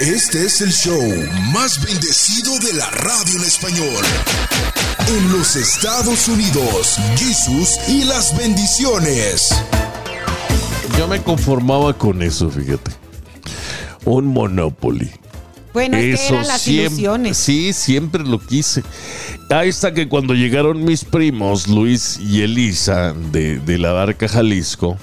Este es el show más bendecido de la radio en español. En los Estados Unidos, Jesús y las bendiciones. Yo me conformaba con eso, fíjate. Un Monopoly. Bueno, es que eran las siempre, ilusiones. Sí, siempre lo quise. Ahí está que cuando llegaron mis primos, Luis y Elisa, de, de la Barca Jalisco,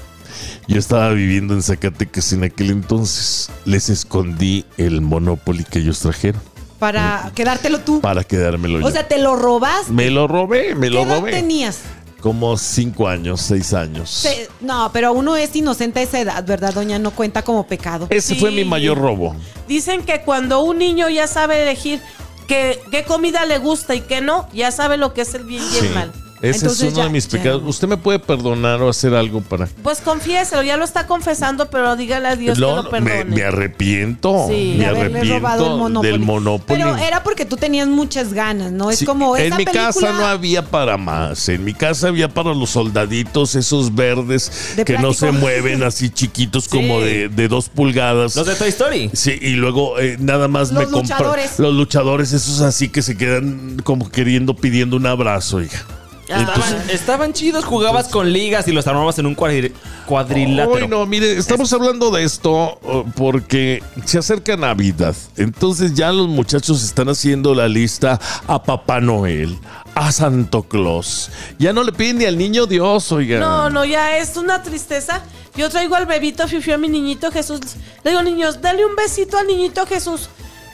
yo estaba viviendo en Zacatecas en aquel entonces. Les escondí el Monopoly que ellos trajeron Para quedártelo tú. para quedármelo yo. O sea, te lo robaste. me lo robé, me ¿Qué lo edad robé. tenías? Como cinco años, seis años. Se- no, pero uno es inocente a esa edad, ¿verdad, doña? No cuenta como pecado. Ese Sí. fue mi mayor robo. Dicen que cuando un niño ya sabe elegir qué, qué comida le gusta y qué no, ya sabe lo que es el bien y el Sí. mal. Ese Entonces es uno ya- de mis ya. pecados. ¿Usted me puede perdonar o hacer algo para.? Pues confiéselo, ya lo está confesando, pero dígale a Dios No, que lo me, perdone. me arrepiento. Sí. me de haberle robado el arrepiento Monopoly. del Monopoly. Pero era porque tú tenías muchas ganas, ¿no? Es Sí, como en esa mi película... casa no había para más. En mi casa había para los soldaditos, esos verdes De que no se mueven así chiquitos como de, de dos pulgadas. Los de Toy Story. Sí, y luego eh, nada más Los me compré luchadores. los luchadores, esos así que se quedan como queriendo, pidiendo un abrazo, hija. Estaban, estaban chidos, jugabas con ligas y los armabas en un cuadri- cuadrilátero. Ay, no, mire, estamos hablando de esto uh, porque se acerca Navidad. Entonces ya los muchachos están haciendo la lista a Papá Noel, a Santo Claus. Ya no le piden ni al niño Dios, oiga. No, no, ya es una tristeza. Yo traigo al bebito Fifi a mi niñito Jesús. Le digo, niños, dale un besito al niñito Jesús.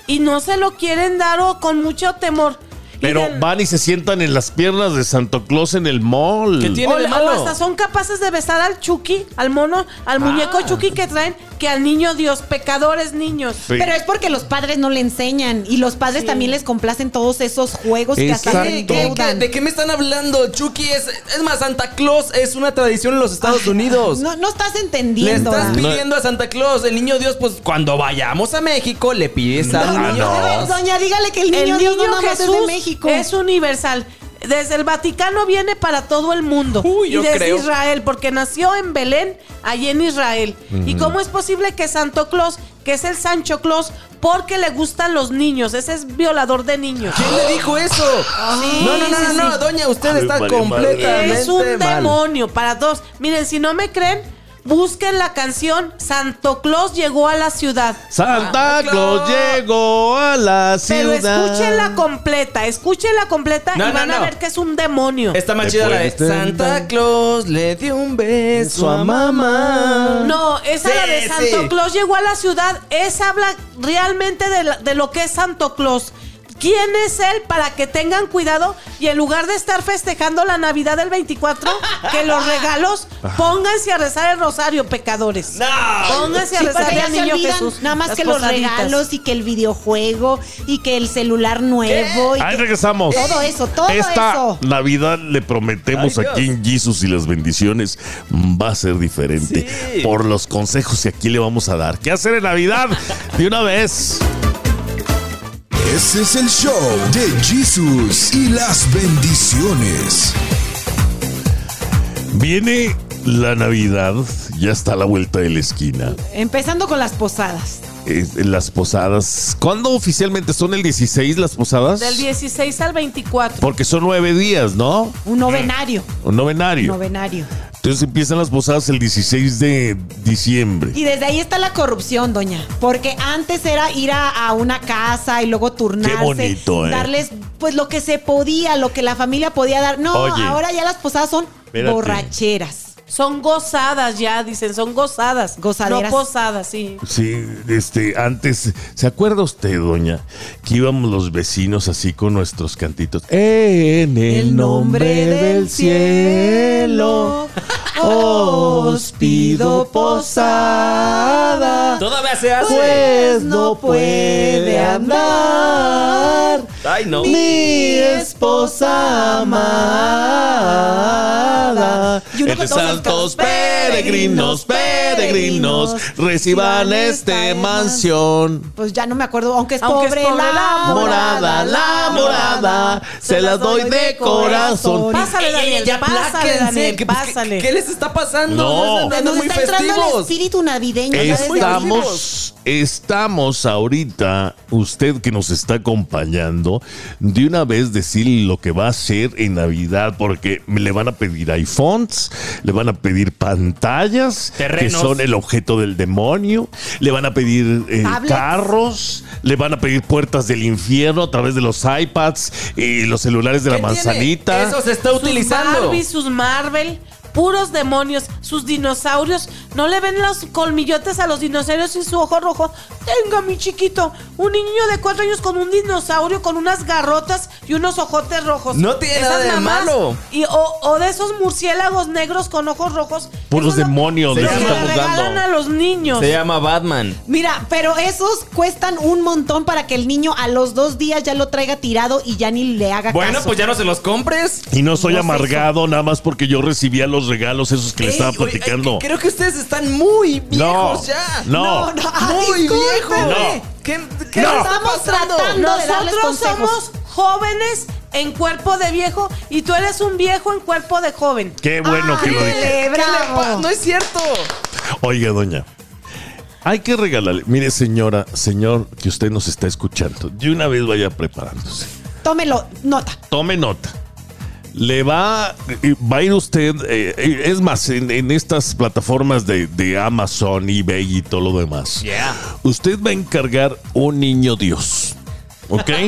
Y no se lo quieren dar o con mucho temor. Pero van y se sientan en las piernas de Santo Claus en el mall. ¿Qué tiene o, de o malo? hasta son capaces de besar al Chucky, al mono, al muñeco Ah. Chucky que traen, que al niño Dios, pecadores niños. Sí. Pero es porque los padres no le enseñan y los padres Sí. también les complacen todos esos juegos que hasta se ¿Qué-. ¿De qué me están hablando? Chucky es. Es más, Santa Claus es una tradición en los Estados Unidos. No, no estás Le entendiendo. estás ¿ah? pidiendo a Santa Claus, el niño Dios, pues cuando vayamos a México le pides al No, niño no. Doña, dígale que el niño, el Dios niño no más es Jesús de México. es universal. Desde el Vaticano viene para todo el mundo. Uy, y yo desde creo. Israel, porque nació en Belén, allí en Israel. ¿Y cómo es posible que Santo Claus, que es el Sancho Claus, porque le gustan los niños? Ese es violador de niños. ¿Quién le dijo eso? no, no, no, sí, no, no, sí. doña, usted Ay, está vale, completamente Es un mal. demonio para dos. Miren, si no me creen, busquen la canción Santo Claus llegó a la ciudad. Santa Ah, Claus Claus. llegó a la Pero ciudad. escúchenla completa, escúchenla completa No, y no, van a ver que es un demonio. Está más chida la de Santa Claus le dio un beso a mamá. No, esa Sí, la de Santo sí. Claus llegó a la ciudad. Esa habla realmente de, la- de lo que es Santo Claus. ¿Quién es él para que tengan cuidado y en lugar de estar festejando la Navidad del 24, que los regalos, pónganse a rezar el rosario, pecadores. No. Pónganse a Sí, ya al niño Jesús. nada más que los regalos y que el videojuego y que el celular nuevo. Y Ahí que- regresamos. Todo eso, todo Esta eso. Navidad le prometemos Ay, aquí Dios. en Jesus y las bendiciones va a ser diferente Sí. por los consejos que aquí le vamos a dar. ¿Qué hacer en Navidad? De una vez. Ese es el show de Jesús y las bendiciones. Viene la Navidad, ya está a la vuelta de la esquina. Empezando con las posadas. Las posadas. ¿Cuándo oficialmente son el 16 las posadas? Del 16 al 24. Porque son nueve días, ¿no? Un novenario. Un novenario. Novenario. Entonces empiezan las posadas el 16 de diciembre. Y desde ahí está la corrupción, doña. Porque antes era ir a, a una casa y luego turnarse. Qué bonito, ¿eh? Darles pues lo que se podía, lo que la familia podía dar. No, Oye. ahora ya las posadas son Espérate. borracheras. Son gozadas ya, dicen, son gozadas. Gozaderas. No posadas, sí. Sí, este, antes, ¿se acuerda usted, doña, que íbamos los vecinos así con nuestros cantitos? En el nombre del cielo, os pido posada. Todavía se hace. Pues no puede andar Ay, no. Mi esposa amada. Entre santos peregrinos, peregrinos, reciban este mansión. Pues ya no me acuerdo, aunque es Aunque es pobre, pobre la la Morada, la morada, se las doy de corazón. Pásale, Daniel, ya pásale, Daniel, ¿qué- pásale. ¿qué, les está pasando? No. Nos muy está entrando el espíritu navideño. Estamos, estamos ahorita, usted que nos está acompañando, de una vez decir lo que va a hacer en Navidad, porque le van a pedir iPhones, le van a pedir pantallas, Terrenos. que son el objeto del demonio, le van a pedir eh, carros, le van a pedir puertas del infierno a través de los iPads y los celulares de la manzanita. Eso se está sus utilizando. Barbie, sus Marvel, puros demonios, sus dinosaurios. ¿No le ven los colmillotes a los dinosaurios y su ojo rojo? Tenga, mi chiquito, un niño de cuatro años con un dinosaurio con unas garrotas y unos ojotes rojos. No tiene nada de malo. Y, o, o de esos murciélagos negros con ojos rojos. Puros lo- demonios Se lo que le regalan dando. a los niños. Se llama Batman. Mira, pero esos cuestan un montón para que el niño a los dos días ya lo traiga tirado y ya ni le haga Bueno, caso. pues ya no se los compres. Y no soy No amargado nada más porque yo recibía los regalos esos que le estaba platicando. creo que ustedes están muy viejos No, ya. no. No, no, Muy viejos. ¿Qué, qué No. está Estamos tratando de darles Nosotros consejos. somos jóvenes en cuerpo de viejo y tú eres un viejo en cuerpo de joven. Qué bueno que lo dije. ¿Qué No es cierto. Oiga, doña. Hay que regalarle. Mire, señora, señor, que usted nos está escuchando. De una vez vaya preparándose. Tómelo, nota. Tome nota. Le va, va a ir usted, eh, es más, en, en estas plataformas de, de Amazon, eBay y todo lo demás. Yeah. Usted va a encargar un niño Dios. ¿Ok?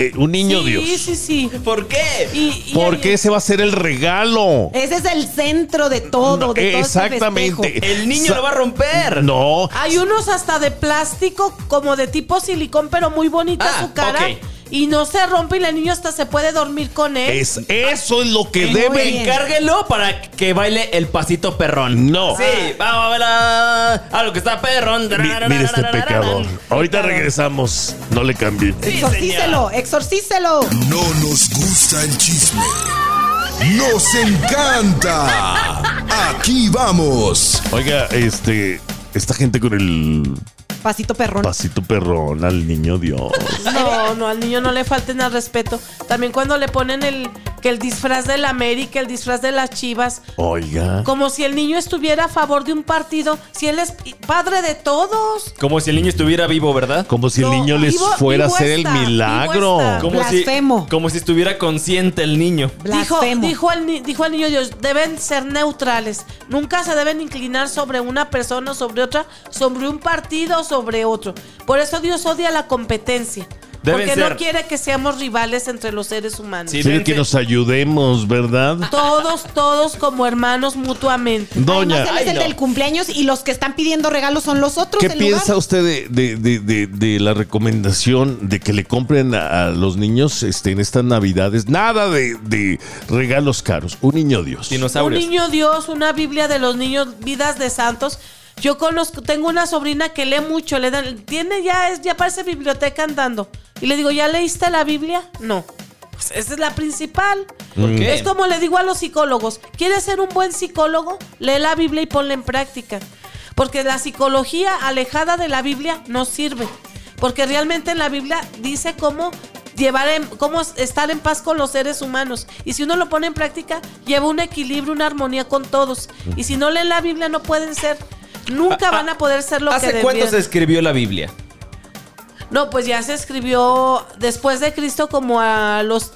Eh, un niño sí, Dios. Sí, sí, ¿Por qué? Y, y Porque ese va a ser el regalo. Ese es el centro de todo, No, de todo este exactamente. El niño Sa- lo va a romper. No. Hay unos hasta de plástico, como de tipo silicón, pero muy bonita Ah, su cara. ok. Y no se rompe y el niño hasta se puede dormir con él. Es, eso es lo que Muy debe. bien. Encárguelo para que baile el pasito perrón. No. Sí, vamos a ver a, a lo que está perrón. Mi- mire este pecador. Ahorita regresamos. No le cambie. Sí, exorcícelo, exorcícelo. No nos gusta el chisme. Nos encanta. Aquí vamos. Oiga, este. Esta gente con el Pasito perrón. pasito perrón al niño Dios. No, no, al niño no le falten al respeto. También cuando le ponen el que el disfraz del América, el disfraz de las Chivas, Oiga. como si el niño estuviera a favor de un partido, si él es padre de todos. Como si el niño estuviera vivo, ¿verdad? Como si el niño les vivo- fuera a hacer el está, milagro. Como Blasfemo. Si, como si estuviera consciente el niño. Dijo, Blasfemo. dijo, al, dijo al niño Dios, deben ser neutrales. Nunca se deben inclinar sobre una persona o sobre otra, sobre un partido o sobre otro. Por eso Dios odia la competencia. Deben porque ser- no quiere que seamos rivales entre los seres humanos. Sí. Quiere que nos ayudemos, ¿verdad? Todos, todos como hermanos mutuamente. Doña, Además, él es Ay, el no. del cumpleaños y los que están pidiendo regalos son los otros. ¿qué en piensa lugar. usted de, de- de- de- de la recomendación de que le compren a, a los niños este, en estas navidades nada de, de regalos caros? Un niño Dios. Un Dinosaurios. niño Dios, una Biblia de los niños, vidas de santos. Yo conozco, tengo una sobrina que lee mucho, le dan, tiene ya, es, ya parece biblioteca andando. Y le digo, ¿ya leíste la Biblia? No. Pues esa es la principal. ¿Por qué? Es como le digo a los psicólogos, ¿quieres ser un buen psicólogo? Lee la Biblia y ponla en práctica. Porque la psicología alejada de la Biblia no sirve. Porque realmente en la Biblia dice cómo llevar en- cómo estar en paz con los seres humanos. Y si uno lo pone en práctica, lleva un equilibrio, una armonía con todos. Y si no leen la Biblia, no pueden ser, nunca van a poder ser lo que ¿Hace cuánto se escribió la Biblia? No, pues ya se escribió después de Cristo como a los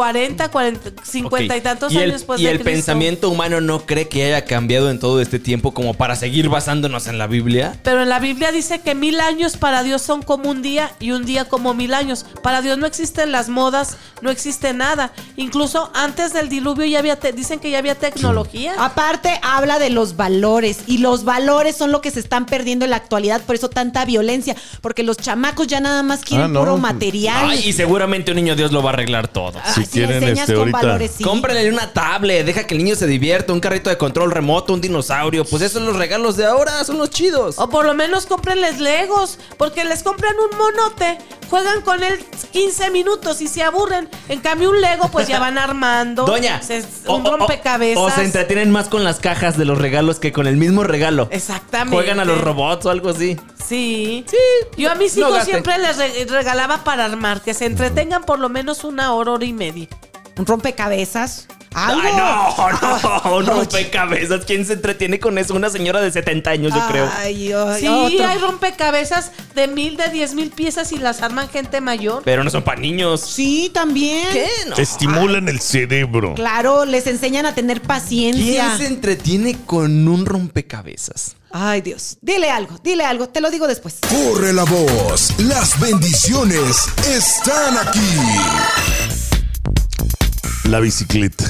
40, 40 50 Ok. y tantos ¿Y el, años después y de el Cristo. pensamiento humano no cree que haya cambiado en todo este tiempo como para seguir basándonos en la Biblia? Pero en la Biblia dice que mil años para Dios son como un día y un día como mil años. Para Dios no existen las modas, no existe nada. Incluso antes del diluvio ya había, te- dicen que ya había tecnología. Aparte, habla de los valores. Y los valores son lo que se están perdiendo en la actualidad. Por eso tanta violencia. Porque los chamacos ya nada más quieren Ah, no. puro material. Ay, y seguramente un niño Dios lo va a arreglar todo. Ah, si enseñas este, con ahorita- valores, sí. Cómprale una tablet, deja que el niño se divierta, un carrito de control remoto, un dinosaurio. Pues esos son los regalos de ahora, son los chidos. O por lo menos cómprenles legos, porque les compran un monote juegan con él 15 minutos y se aburren. En cambio, un Lego, pues ya van armando. Doña, Se- un o- rompecabezas. O, se entretienen más con las cajas de los regalos que con el mismo regalo. Exactamente. Juegan a los robots o algo así. Sí. Yo a mis hijos siempre les re- regalaba para armar, que se entretengan por lo menos una hora, hora y media. Un rompecabezas. Algo. Ay, no, no, un rompecabezas. ¿Quién se entretiene con eso? Una señora de 70 años, yo creo. Ay, ay, Sí, otro. hay rompecabezas de mil, de diez mil piezas y las arman gente mayor. Pero no son para niños. Sí, también. ¿Qué? No. Estimulan el cerebro. Claro, les enseñan a tener paciencia. ¿Quién se entretiene con un rompecabezas? Ay, Dios. Dile algo, dile algo. Te lo digo después. Corre la voz, las bendiciones están aquí. La bicicleta.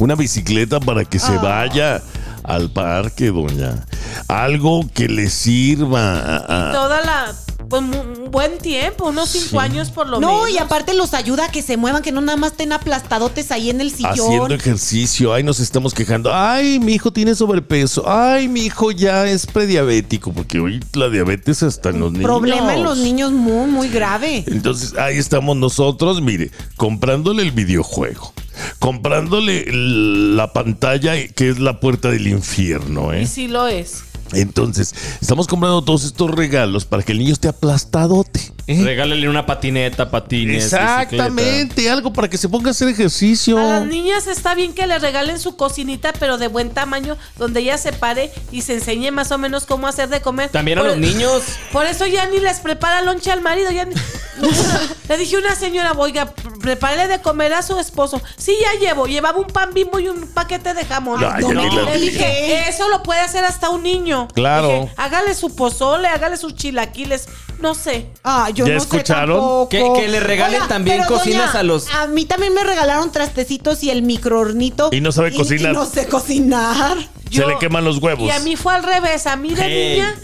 Una bicicleta para que Ah. se vaya al parque, doña. Algo que le sirva. a- a- Toda la. Pues un buen tiempo, unos cinco años por lo menos. No, y aparte los ayuda a que se muevan, que no nada más estén aplastadotes ahí en el sillón. Haciendo ejercicio, ay, nos estamos quejando. Ay, mi hijo tiene sobrepeso. Ay, mi hijo ya es prediabético, porque hoy la diabetes está en los niños. Problema en los niños muy, muy grave. Entonces, ahí estamos nosotros, mire, comprándole el videojuego, comprándole la pantalla que es la puerta del infierno, Y ¿eh? sí lo es. Entonces, estamos comprando todos estos regalos para que el niño esté aplastadote. ¿eh? Regálale una patineta, patines. Exactamente, algo para que se ponga a hacer ejercicio. A las niñas está bien que le regalen su cocinita, pero de buen tamaño, donde ella se pare y se enseñe más o menos cómo hacer de comer. También a los niños. Por eso ya ni les prepara lonche al marido. Ya ni- le dije a una señora, oiga, prepárele de comer a su esposo. Sí, ya llevo. Llevaba un pan bimbo y un paquete de jamón. Ay, ni la le dije. eso lo puede hacer hasta un niño. Claro. Dije, hágale su pozole, hágale sus chilaquiles. No sé. Ah, yo ¿Ya no escucharon? sé. Que- que le regalen también cocinas a los- A mí también me regalaron trastecitos y el microornito. Y no sabe cocinar. Y no sé cocinar. Se le queman los huevos. Y a mí fue al revés. A mí de Hey. niña,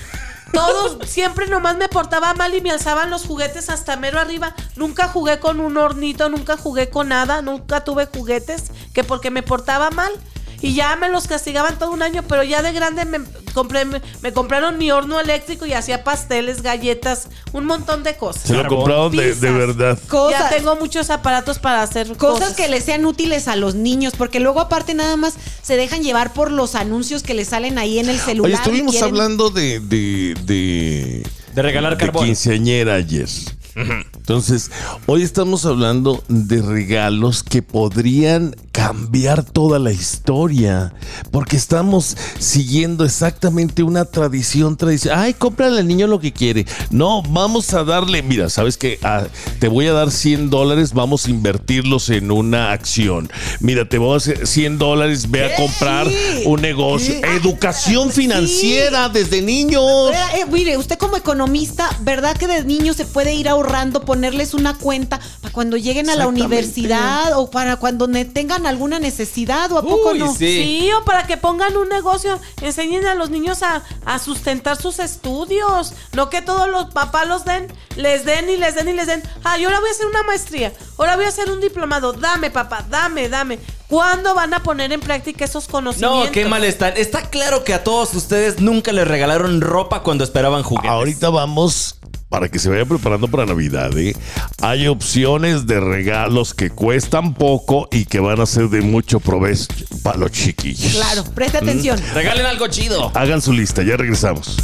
todos siempre nomás me portaba mal y me alzaban los juguetes hasta mero arriba. Nunca jugué con un hornito, nunca jugué con nada, nunca tuve juguetes, que porque me portaba mal. Y ya me los castigaban todo un año, pero ya de grande me, compré, me, me compraron mi horno eléctrico y hacía pasteles, galletas, un montón de cosas. Se lo compraron de, de verdad. Cosas, Ya tengo muchos aparatos para hacer cosas cosas. que les sean útiles a los niños, porque luego aparte nada más se dejan llevar por los anuncios que les salen ahí en el celular. Oye, estuvimos quieren- hablando de, de, de, De regalar de carbón. quinceañera ayer. Entonces, hoy estamos hablando de regalos que podrían cambiar toda la historia, porque estamos siguiendo exactamente una tradición tradicional. Ay, cómprale al niño lo que quiere. No, vamos a darle, mira, sabes que te voy a dar 100 dólares, vamos a invertirlos en una acción. Mira, te voy a hacer 100 dólares, ve a comprar Sí. un negocio. ¿Qué? Educación Sí. financiera desde niños. Eh, mire, usted como economista, ¿verdad que de niño se puede ir ahorrando, ponerles una cuenta para cuando lleguen a la universidad o para cuando tengan alguna necesidad o a poco Uy, no? sí. Sí, o para que pongan un negocio, enseñen a los niños a, a sustentar sus estudios. No que todos los papás los den, les den y les den y les den. Ah, yo ahora voy a hacer una maestría, ahora voy a hacer un diplomado. Dame, papá, dame, dame. ¿Cuándo van a poner en práctica esos conocimientos? No, qué mal están. Está claro que a todos ustedes nunca les regalaron ropa cuando esperaban juguetes. Ahorita vamos para que se vaya preparando para Navidad. ¿eh? Hay opciones de regalos que cuestan poco y que van a ser de mucho provecho para los chiquillos. Claro, preste atención. Regalen algo chido. Hagan su lista, ya regresamos.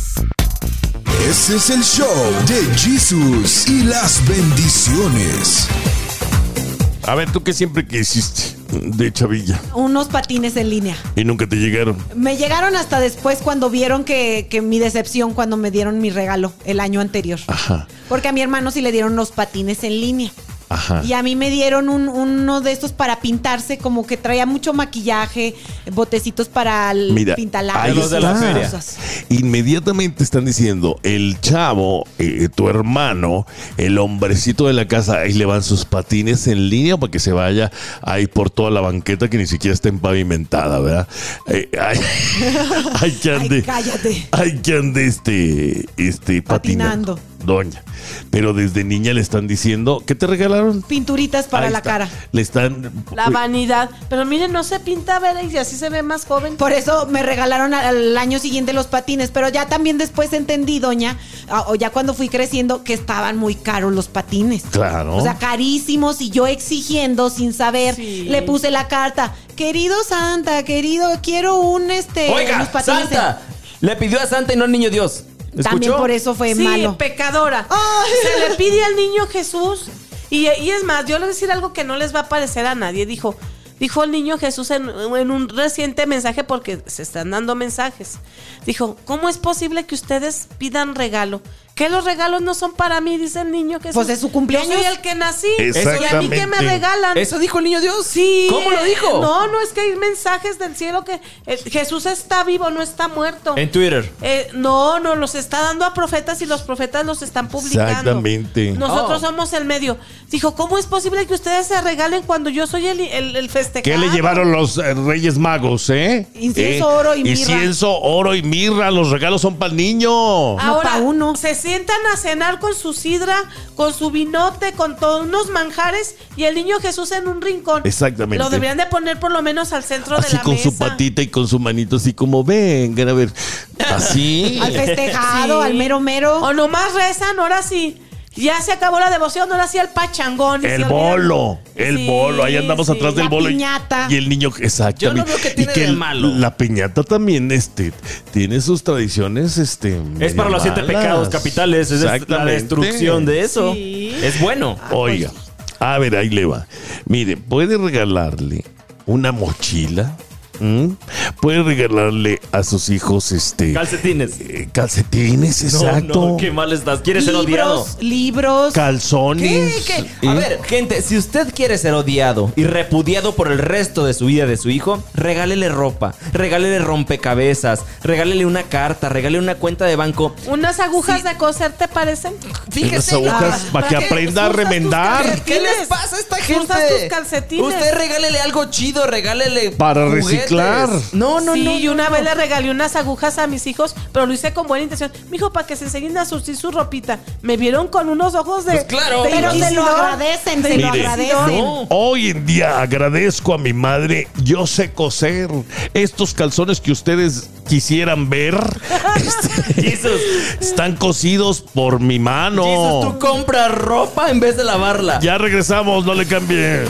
Ese es el show de Jesús y las bendiciones. A ver, ¿tú qué siempre quisiste de chavilla? Unos patines en línea. Y nunca te llegaron. Me llegaron hasta después cuando vieron que, que mi decepción cuando me dieron mi regalo el año anterior. Ajá, Porque a mi hermano sí le dieron los patines en línea. Ajá. Y a mí me dieron un- uno de estos para pintarse, como que traía mucho maquillaje, botecitos para el Mira, pintalabios. ahí de la feria. Inmediatamente están diciendo, el chavo, eh, tu hermano, el hombrecito de la casa, ahí le van sus patines en línea para que se vaya ahí por toda la banqueta que ni siquiera está empavimentada, ¿verdad? Eh, ay, ay, que ande, Ay, cállate. ay, que ande este, este, patinando. Patinando. Doña. Pero desde niña le están diciendo, ¿qué te regalaron? Pinturitas para Ahí la está. cara. Le están... La vanidad. Pero miren, no se pinta ver y así se ve más joven. Por eso me regalaron al- año siguiente los patines, pero ya también después entendí, doña, o ya cuando fui creciendo, que estaban muy caros los patines. Claro. O sea, carísimos y yo exigiendo sin saber, Sí. le puse la carta, querido Santa, querido, quiero un este Oiga, unos patines de-". Santa. Le pidió a Santa y no al niño Dios. ¿Escuchó? También por eso fue sí, malo. pecadora. Ay. Se le pide al niño Jesús. Y, y es más, yo le voy a decir algo que no les va a parecer a nadie. Dijo, dijo el niño Jesús en, en un reciente mensaje, porque se están dando mensajes. Dijo, ¿cómo es posible que ustedes pidan regalo? Que los regalos no son para mí, dice el niño Jesús. Pues es su cumpleaños. Yo soy el que nací. Exactamente. Y a mí que me regalan. ¿Eso dijo el niño Dios? Sí. ¿Cómo lo dijo? No, no, es que hay mensajes del cielo que eh, Jesús está vivo, no está muerto. En Twitter. Eh, no, no, los está dando a profetas y los profetas los están publicando. Exactamente. Nosotros Oh. somos el medio. Dijo, ¿cómo es posible que ustedes se regalen cuando yo soy el, el, el festejado? ¿Qué le llevaron los eh, Reyes Magos, eh? Incienso, Eh, oro y mirra. Incienso, oro y mirra. Los regalos son para el niño. Ahora, pa' uno. se sientan a cenar con su sidra, con su vinote, con todos unos manjares y el niño Jesús en un rincón. Exactamente. Lo deberían de poner por lo menos al centro de Así la con mesa. su patita y con su manito, así como, vengan a ver. Así. Al festejado, Sí. al mero mero. O nomás rezan, ahora sí. Ya se acabó la devoción, ahora sí el pachangón. y El bolo, el Sí, bolo, ahí andamos sí. atrás del La bolo. y- piñata. Y el niño, exactamente. Yo no veo que Y tiene de el- malo. La piñata también, este, tiene sus tradiciones, este. Es para los siete pecados capitales. Es la destrucción de eso. Sí. Es bueno. Oiga, a ver, ahí le va. Mire, puede regalarle una mochila. Puede regalarle a sus hijos este Calcetines. eh, calcetines, No, exacto. no, qué mal estás. ¿Quieres ser odiado? libros. Calzones. ¿Qué? A ¿eh? ver, gente, si usted quiere ser odiado y repudiado por el resto de su vida de su hijo, regálele ropa, regálele rompecabezas, regálele una carta, regálele una cuenta de banco. Unas agujas Sí. de coser, ¿te parecen? Unas agujas para que ¿para qué aprenda a usas tus remendar. calcetines? ¿Qué les pasa a esta ¿Qué gente? usas tus calcetines? Usted regálele algo chido, regálele Para juguetes. Reciclar. No, no, sí, no. y no, una no. vez le regalé unas agujas a mis hijos, pero lo hice con buena intención. Mijo, para que se enseñen a surtir su ropita. Me vieron con unos ojos de. Pues claro. de Pero se lo agradecen, se lo agradecen. No. Hoy en día agradezco a mi madre, yo sé coser. Estos calzones que ustedes quisieran ver este, Jesus. están cosidos por mi mano. Jesus, tú compras ropa en vez de lavarla. Ya regresamos, no le cambie.